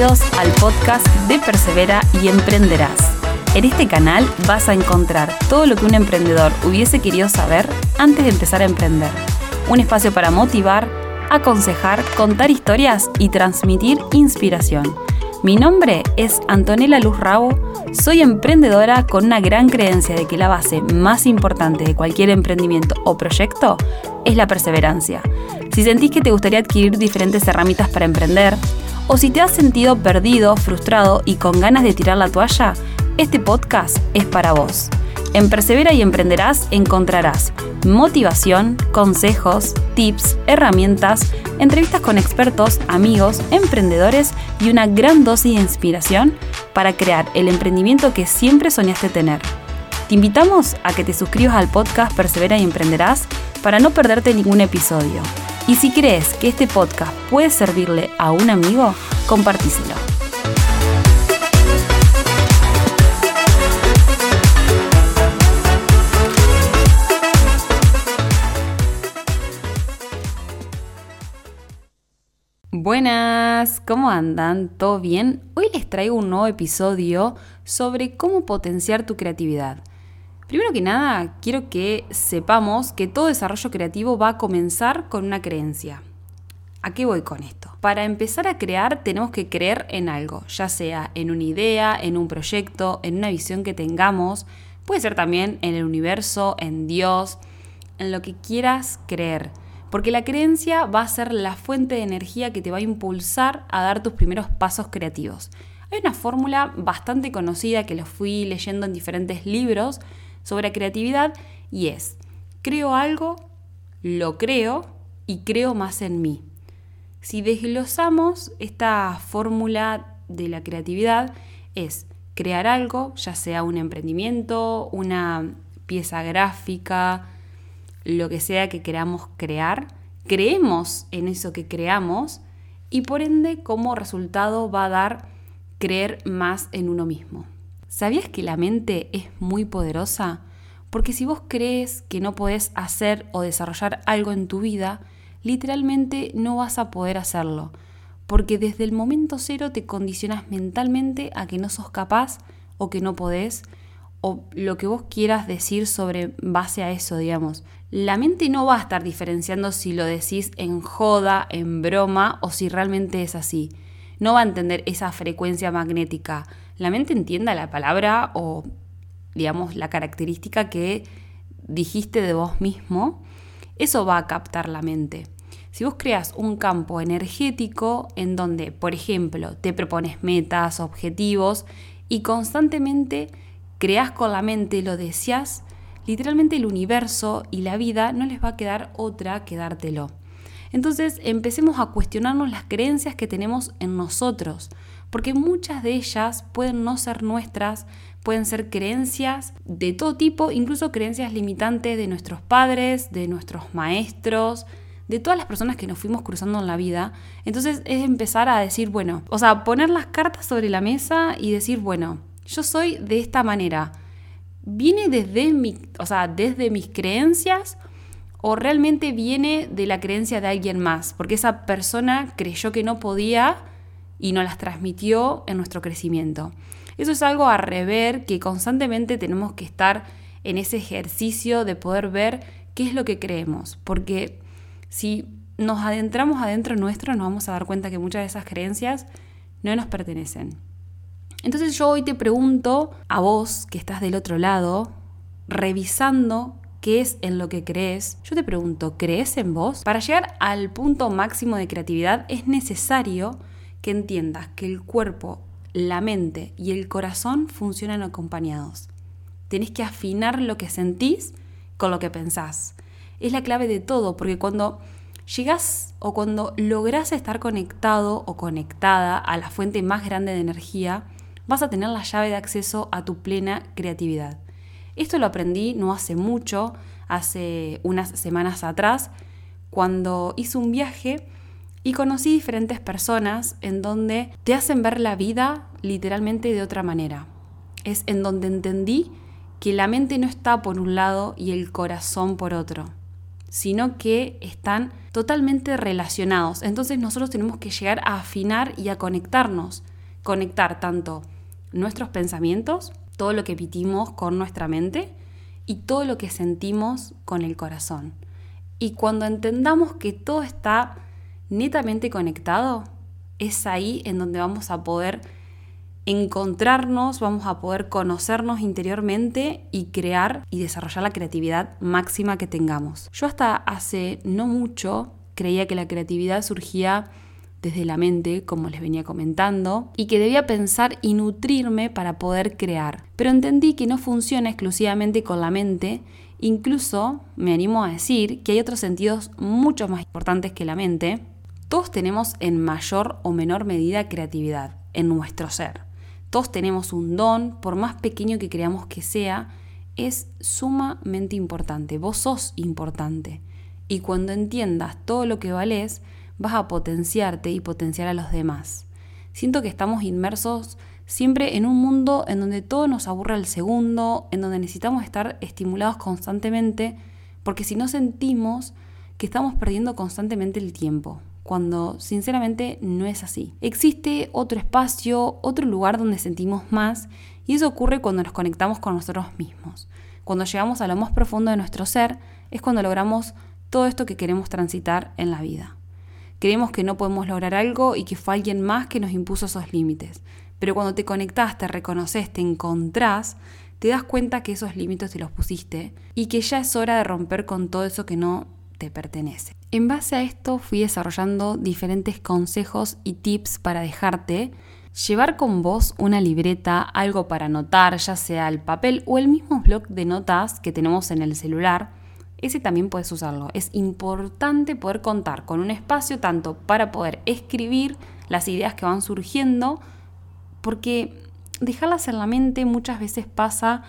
Bienvenidos al podcast de Persevera y Emprenderás. En este canal vas a encontrar todo lo que un emprendedor hubiese querido saber antes de empezar a emprender. Un espacio para motivar, aconsejar, contar historias y transmitir inspiración. Mi nombre es Antonella Luz Rabo, soy emprendedora con una gran creencia de que la base más importante de cualquier emprendimiento o proyecto es la perseverancia. Si sentís que te gustaría adquirir diferentes herramientas para emprender, o si te has sentido perdido, frustrado y con ganas de tirar la toalla, este podcast es para vos. En Persevera y Emprenderás encontrarás motivación, consejos, tips, herramientas, entrevistas con expertos, amigos, emprendedores y una gran dosis de inspiración para crear el emprendimiento que siempre soñaste tener. Te invitamos a que te suscribas al podcast Persevera y Emprenderás para no perderte ningún episodio. Y si crees que este podcast puede servirle a un amigo, compartíselo. Buenas, ¿cómo andan? ¿Todo bien? Hoy les traigo un nuevo episodio sobre cómo potenciar tu creatividad. Primero que nada, quiero que sepamos que todo desarrollo creativo va a comenzar con una creencia. ¿A qué voy con esto? Para empezar a crear tenemos que creer en algo, ya sea en una idea, en un proyecto, en una visión que tengamos, puede ser también en el universo, en Dios, en lo que quieras creer. Porque la creencia va a ser la fuente de energía que te va a impulsar a dar tus primeros pasos creativos. Hay una fórmula bastante conocida que lo fui leyendo en diferentes libros, sobre creatividad y es, creo algo, lo creo y creo más en mí. Si desglosamos esta fórmula de la creatividad, es crear algo, ya sea un emprendimiento, una pieza gráfica, lo que sea que queramos crear, creemos en eso que creamos y por ende como resultado va a dar creer más en uno mismo. ¿Sabías que la mente es muy poderosa? Porque si vos crees que no podés hacer o desarrollar algo en tu vida, literalmente no vas a poder hacerlo. Porque desde el momento cero te condicionas mentalmente a que no sos capaz o que no podés o lo que vos quieras decir sobre base a eso, digamos. La mente no va a estar diferenciando si lo decís en joda, en broma o si realmente es así. No va a entender esa frecuencia magnética la mente entienda la palabra o, digamos, la característica que dijiste de vos mismo, eso va a captar la mente. Si vos creas un campo energético en donde, por ejemplo, te propones metas, objetivos y constantemente creas con la mente, lo deseas, literalmente el universo y la vida no les va a quedar otra que dártelo. Entonces empecemos a cuestionarnos las creencias que tenemos en nosotros porque muchas de ellas pueden no ser nuestras, pueden ser creencias de todo tipo, incluso creencias limitantes de nuestros padres, de nuestros maestros, de todas las personas que nos fuimos cruzando en la vida. Entonces es empezar a decir, bueno, o sea, poner las cartas sobre la mesa y decir, bueno, yo soy de esta manera. ¿Viene desde, mi, o sea, desde mis creencias o realmente viene de la creencia de alguien más? Porque esa persona creyó que no podía y nos las transmitió en nuestro crecimiento. Eso es algo a rever que constantemente tenemos que estar en ese ejercicio de poder ver qué es lo que creemos, porque si nos adentramos adentro nuestro nos vamos a dar cuenta que muchas de esas creencias no nos pertenecen. Entonces yo hoy te pregunto a vos que estás del otro lado, revisando qué es en lo que crees, yo te pregunto, ¿crees en vos? Para llegar al punto máximo de creatividad es necesario que entiendas que el cuerpo, la mente y el corazón funcionan acompañados. Tenés que afinar lo que sentís con lo que pensás. Es la clave de todo, porque cuando llegas o cuando logras estar conectado o conectada a la fuente más grande de energía, vas a tener la llave de acceso a tu plena creatividad. Esto lo aprendí no hace mucho, hace unas semanas atrás, cuando hice un viaje y conocí diferentes personas en donde te hacen ver la vida literalmente de otra manera. Es en donde entendí que la mente no está por un lado y el corazón por otro. sino que están totalmente relacionados. Entonces nosotros tenemos que llegar a afinar y a conectarnos, conectar tanto nuestros pensamientos, todo lo que emitimos con nuestra mente y todo lo que sentimos con el corazón. Y cuando entendamos que todo está netamente conectado, es ahí en donde vamos a poder encontrarnos, vamos a poder conocernos interiormente y crear y desarrollar la creatividad máxima que tengamos. Yo hasta hace no mucho creía que la creatividad surgía desde la mente, como les venía comentando, y que debía pensar y nutrirme para poder crear. Pero entendí que no funciona exclusivamente con la mente, incluso me animo a decir que hay otros sentidos mucho más importantes que la mente. Todos tenemos en mayor o menor medida creatividad en nuestro ser. Todos tenemos un don, por más pequeño que creamos que sea, es sumamente importante. Vos sos importante. Y cuando entiendas todo lo que vales, vas a potenciarte y potenciar a los demás. Siento que estamos inmersos siempre en un mundo en donde todo nos aburre al segundo, en donde necesitamos estar estimulados constantemente, porque si no sentimos que estamos perdiendo constantemente el tiempo cuando sinceramente no es así. Existe otro espacio, otro lugar donde sentimos más y eso ocurre cuando nos conectamos con nosotros mismos. Cuando llegamos a lo más profundo de nuestro ser es cuando logramos todo esto que queremos transitar en la vida. Creemos que no podemos lograr algo y que fue alguien más que nos impuso esos límites. Pero cuando te conectas, te reconoces, te encontrás, te das cuenta que esos límites te los pusiste y que ya es hora de romper con todo eso que no te pertenece. En base a esto fui desarrollando diferentes consejos y tips para dejarte llevar con vos una libreta, algo para anotar, ya sea el papel o el mismo blog de notas que tenemos en el celular. Ese también puedes usarlo. Es importante poder contar con un espacio tanto para poder escribir las ideas que van surgiendo, porque dejarlas en la mente muchas veces pasa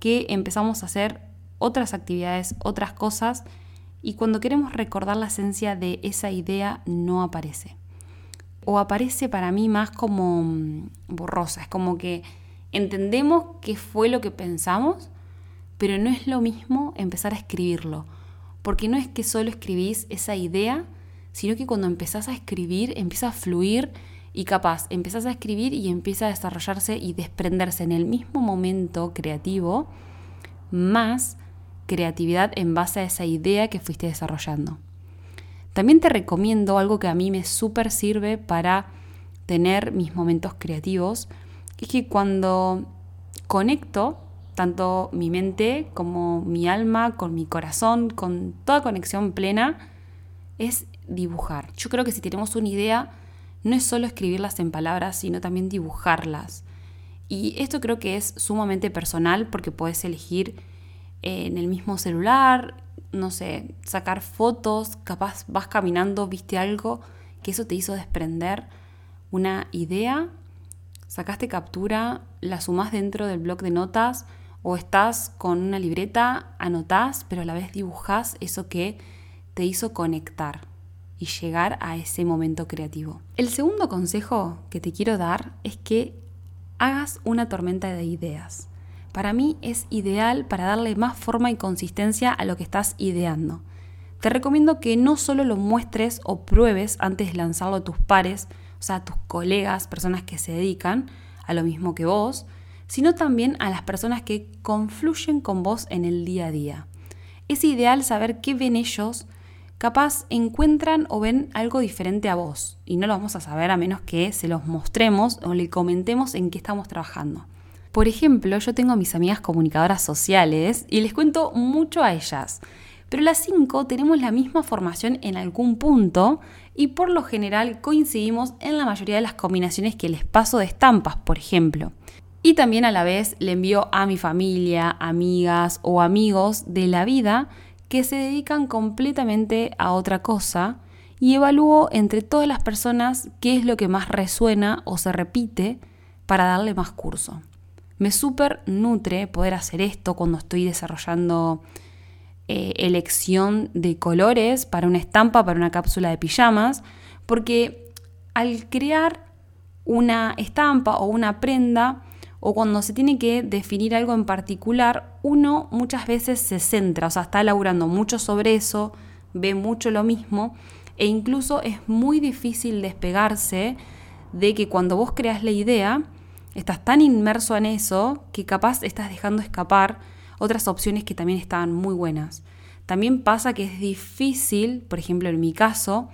que empezamos a hacer otras actividades, otras cosas y cuando queremos recordar la esencia de esa idea no aparece. O aparece para mí más como mm, borrosa, es como que entendemos qué fue lo que pensamos, pero no es lo mismo empezar a escribirlo, porque no es que solo escribís esa idea, sino que cuando empezás a escribir empieza a fluir y capaz empezás a escribir y empieza a desarrollarse y desprenderse en el mismo momento creativo más creatividad en base a esa idea que fuiste desarrollando. También te recomiendo algo que a mí me súper sirve para tener mis momentos creativos, es que cuando conecto tanto mi mente como mi alma, con mi corazón, con toda conexión plena, es dibujar. Yo creo que si tenemos una idea, no es solo escribirlas en palabras, sino también dibujarlas. Y esto creo que es sumamente personal porque puedes elegir en el mismo celular, no sé, sacar fotos, capaz vas caminando, viste algo que eso te hizo desprender una idea, sacaste captura, la sumás dentro del blog de notas o estás con una libreta, anotás, pero a la vez dibujás eso que te hizo conectar y llegar a ese momento creativo. El segundo consejo que te quiero dar es que hagas una tormenta de ideas para mí es ideal para darle más forma y consistencia a lo que estás ideando. Te recomiendo que no solo lo muestres o pruebes antes de lanzarlo a tus pares, o sea, a tus colegas, personas que se dedican a lo mismo que vos, sino también a las personas que confluyen con vos en el día a día. Es ideal saber qué ven ellos, capaz encuentran o ven algo diferente a vos, y no lo vamos a saber a menos que se los mostremos o le comentemos en qué estamos trabajando. Por ejemplo, yo tengo a mis amigas comunicadoras sociales y les cuento mucho a ellas. Pero las cinco tenemos la misma formación en algún punto y por lo general coincidimos en la mayoría de las combinaciones que les paso de estampas, por ejemplo. Y también a la vez le envío a mi familia, amigas o amigos de la vida que se dedican completamente a otra cosa y evalúo entre todas las personas qué es lo que más resuena o se repite para darle más curso. Me súper nutre poder hacer esto cuando estoy desarrollando eh, elección de colores para una estampa, para una cápsula de pijamas, porque al crear una estampa o una prenda, o cuando se tiene que definir algo en particular, uno muchas veces se centra, o sea, está elaborando mucho sobre eso, ve mucho lo mismo e incluso es muy difícil despegarse de que cuando vos creas la idea, estás tan inmerso en eso que capaz estás dejando escapar otras opciones que también estaban muy buenas. También pasa que es difícil, por ejemplo en mi caso,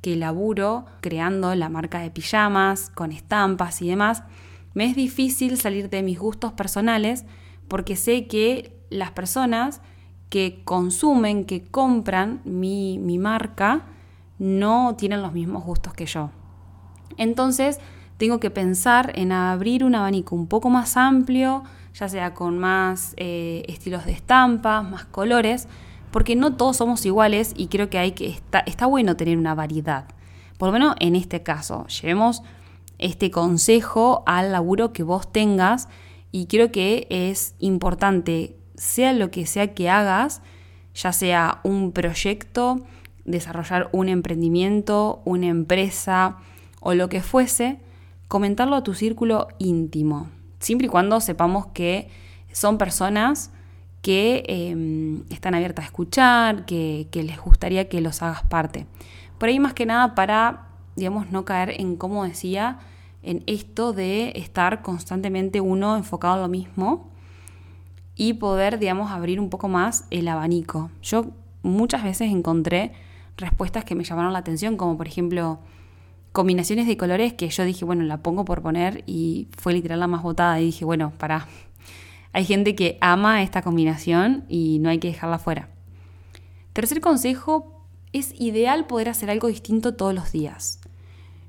que laburo creando la marca de pijamas, con estampas y demás, me es difícil salir de mis gustos personales porque sé que las personas que consumen, que compran mi, mi marca, no tienen los mismos gustos que yo. Entonces, tengo que pensar en abrir un abanico un poco más amplio, ya sea con más eh, estilos de estampas, más colores, porque no todos somos iguales y creo que hay que está, está bueno tener una variedad. Por lo menos en este caso, llevemos este consejo al laburo que vos tengas y creo que es importante, sea lo que sea que hagas, ya sea un proyecto, desarrollar un emprendimiento, una empresa o lo que fuese, comentarlo a tu círculo íntimo, siempre y cuando sepamos que son personas que em, están abiertas a escuchar, que, que, les gustaría que los hagas parte. Por ahí más que nada para, digamos, no caer en, como decía, en esto de estar constantemente uno enfocado en lo mismo y poder, digamos, abrir un poco más el abanico. Yo muchas veces encontré respuestas que me llamaron la atención, como por ejemplo combinaciones de colores que yo dije, bueno, la pongo por poner y fue literal la más votada y dije, bueno, para, hay gente que ama esta combinación y no hay que dejarla fuera. Tercer consejo, es ideal poder hacer algo distinto todos los días.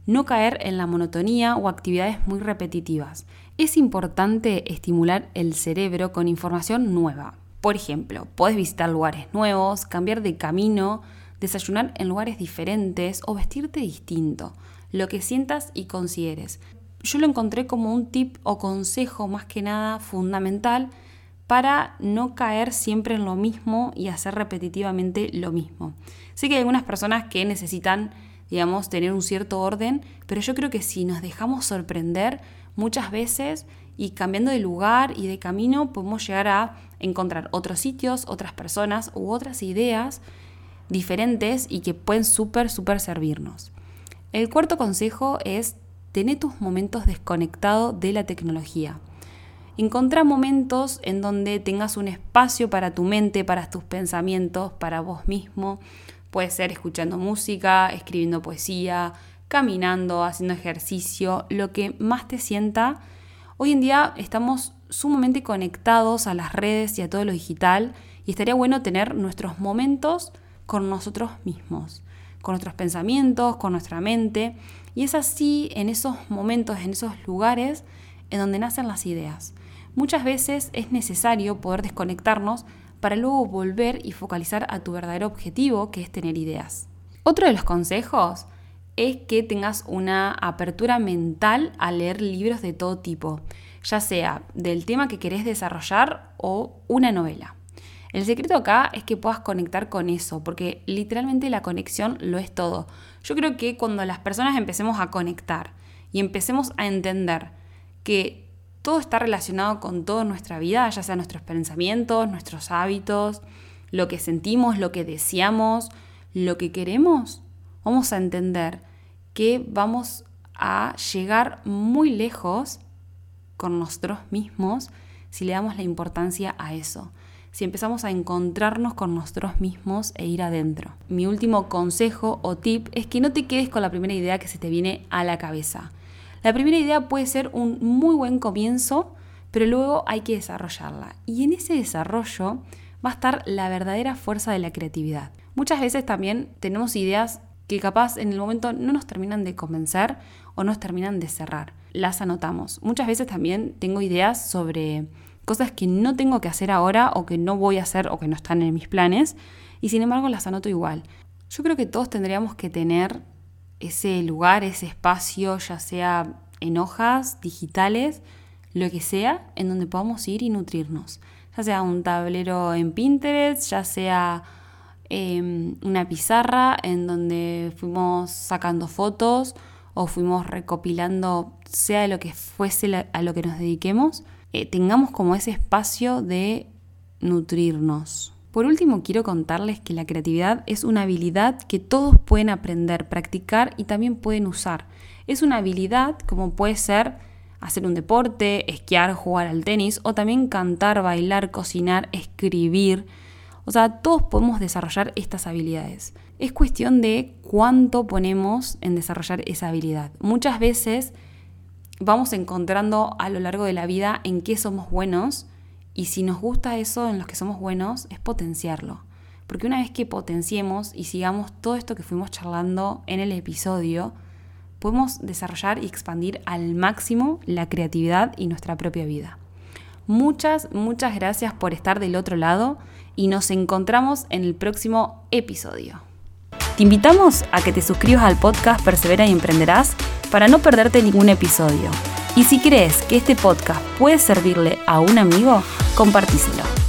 No caer en la monotonía o actividades muy repetitivas. Es importante estimular el cerebro con información nueva. Por ejemplo, puedes visitar lugares nuevos, cambiar de camino, desayunar en lugares diferentes o vestirte distinto, lo que sientas y consideres. Yo lo encontré como un tip o consejo más que nada fundamental para no caer siempre en lo mismo y hacer repetitivamente lo mismo. Sé que hay algunas personas que necesitan, digamos, tener un cierto orden, pero yo creo que si nos dejamos sorprender muchas veces y cambiando de lugar y de camino podemos llegar a encontrar otros sitios, otras personas u otras ideas diferentes y que pueden súper, súper servirnos. El cuarto consejo es tener tus momentos desconectados de la tecnología. Encontrá momentos en donde tengas un espacio para tu mente, para tus pensamientos, para vos mismo. Puede ser escuchando música, escribiendo poesía, caminando, haciendo ejercicio, lo que más te sienta. Hoy en día estamos sumamente conectados a las redes y a todo lo digital y estaría bueno tener nuestros momentos con nosotros mismos, con nuestros pensamientos, con nuestra mente. Y es así en esos momentos, en esos lugares, en donde nacen las ideas. Muchas veces es necesario poder desconectarnos para luego volver y focalizar a tu verdadero objetivo, que es tener ideas. Otro de los consejos es que tengas una apertura mental a leer libros de todo tipo, ya sea del tema que querés desarrollar o una novela. El secreto acá es que puedas conectar con eso, porque literalmente la conexión lo es todo. Yo creo que cuando las personas empecemos a conectar y empecemos a entender que todo está relacionado con toda nuestra vida, ya sea nuestros pensamientos, nuestros hábitos, lo que sentimos, lo que deseamos, lo que queremos, vamos a entender que vamos a llegar muy lejos con nosotros mismos si le damos la importancia a eso si empezamos a encontrarnos con nosotros mismos e ir adentro. Mi último consejo o tip es que no te quedes con la primera idea que se te viene a la cabeza. La primera idea puede ser un muy buen comienzo, pero luego hay que desarrollarla. Y en ese desarrollo va a estar la verdadera fuerza de la creatividad. Muchas veces también tenemos ideas que capaz en el momento no nos terminan de convencer o nos terminan de cerrar. Las anotamos. Muchas veces también tengo ideas sobre cosas que no tengo que hacer ahora o que no voy a hacer o que no están en mis planes y sin embargo las anoto igual. Yo creo que todos tendríamos que tener ese lugar, ese espacio, ya sea en hojas, digitales, lo que sea, en donde podamos ir y nutrirnos. Ya sea un tablero en Pinterest, ya sea em, una pizarra en donde fuimos sacando fotos o fuimos recopilando, sea lo que fuese a lo que nos dediquemos, eh, tengamos como ese espacio de nutrirnos. Por último, quiero contarles que la creatividad es una habilidad que todos pueden aprender, practicar y también pueden usar. Es una habilidad como puede ser hacer un deporte, esquiar, jugar al tenis o también cantar, bailar, cocinar, escribir. O sea, todos podemos desarrollar estas habilidades. Es cuestión de cuánto ponemos en desarrollar esa habilidad. Muchas veces vamos encontrando a lo largo de la vida en qué somos buenos y si nos gusta eso en los que somos buenos, es potenciarlo. Porque una vez que potenciemos y sigamos todo esto que fuimos charlando en el episodio, podemos desarrollar y expandir al máximo la creatividad y nuestra propia vida. Muchas, muchas gracias por estar del otro lado y nos encontramos en el próximo episodio. Te invitamos a que te suscribas al podcast Persevera y Emprenderás para no perderte ningún episodio. Y si crees que este podcast puede servirle a un amigo, compartíselo.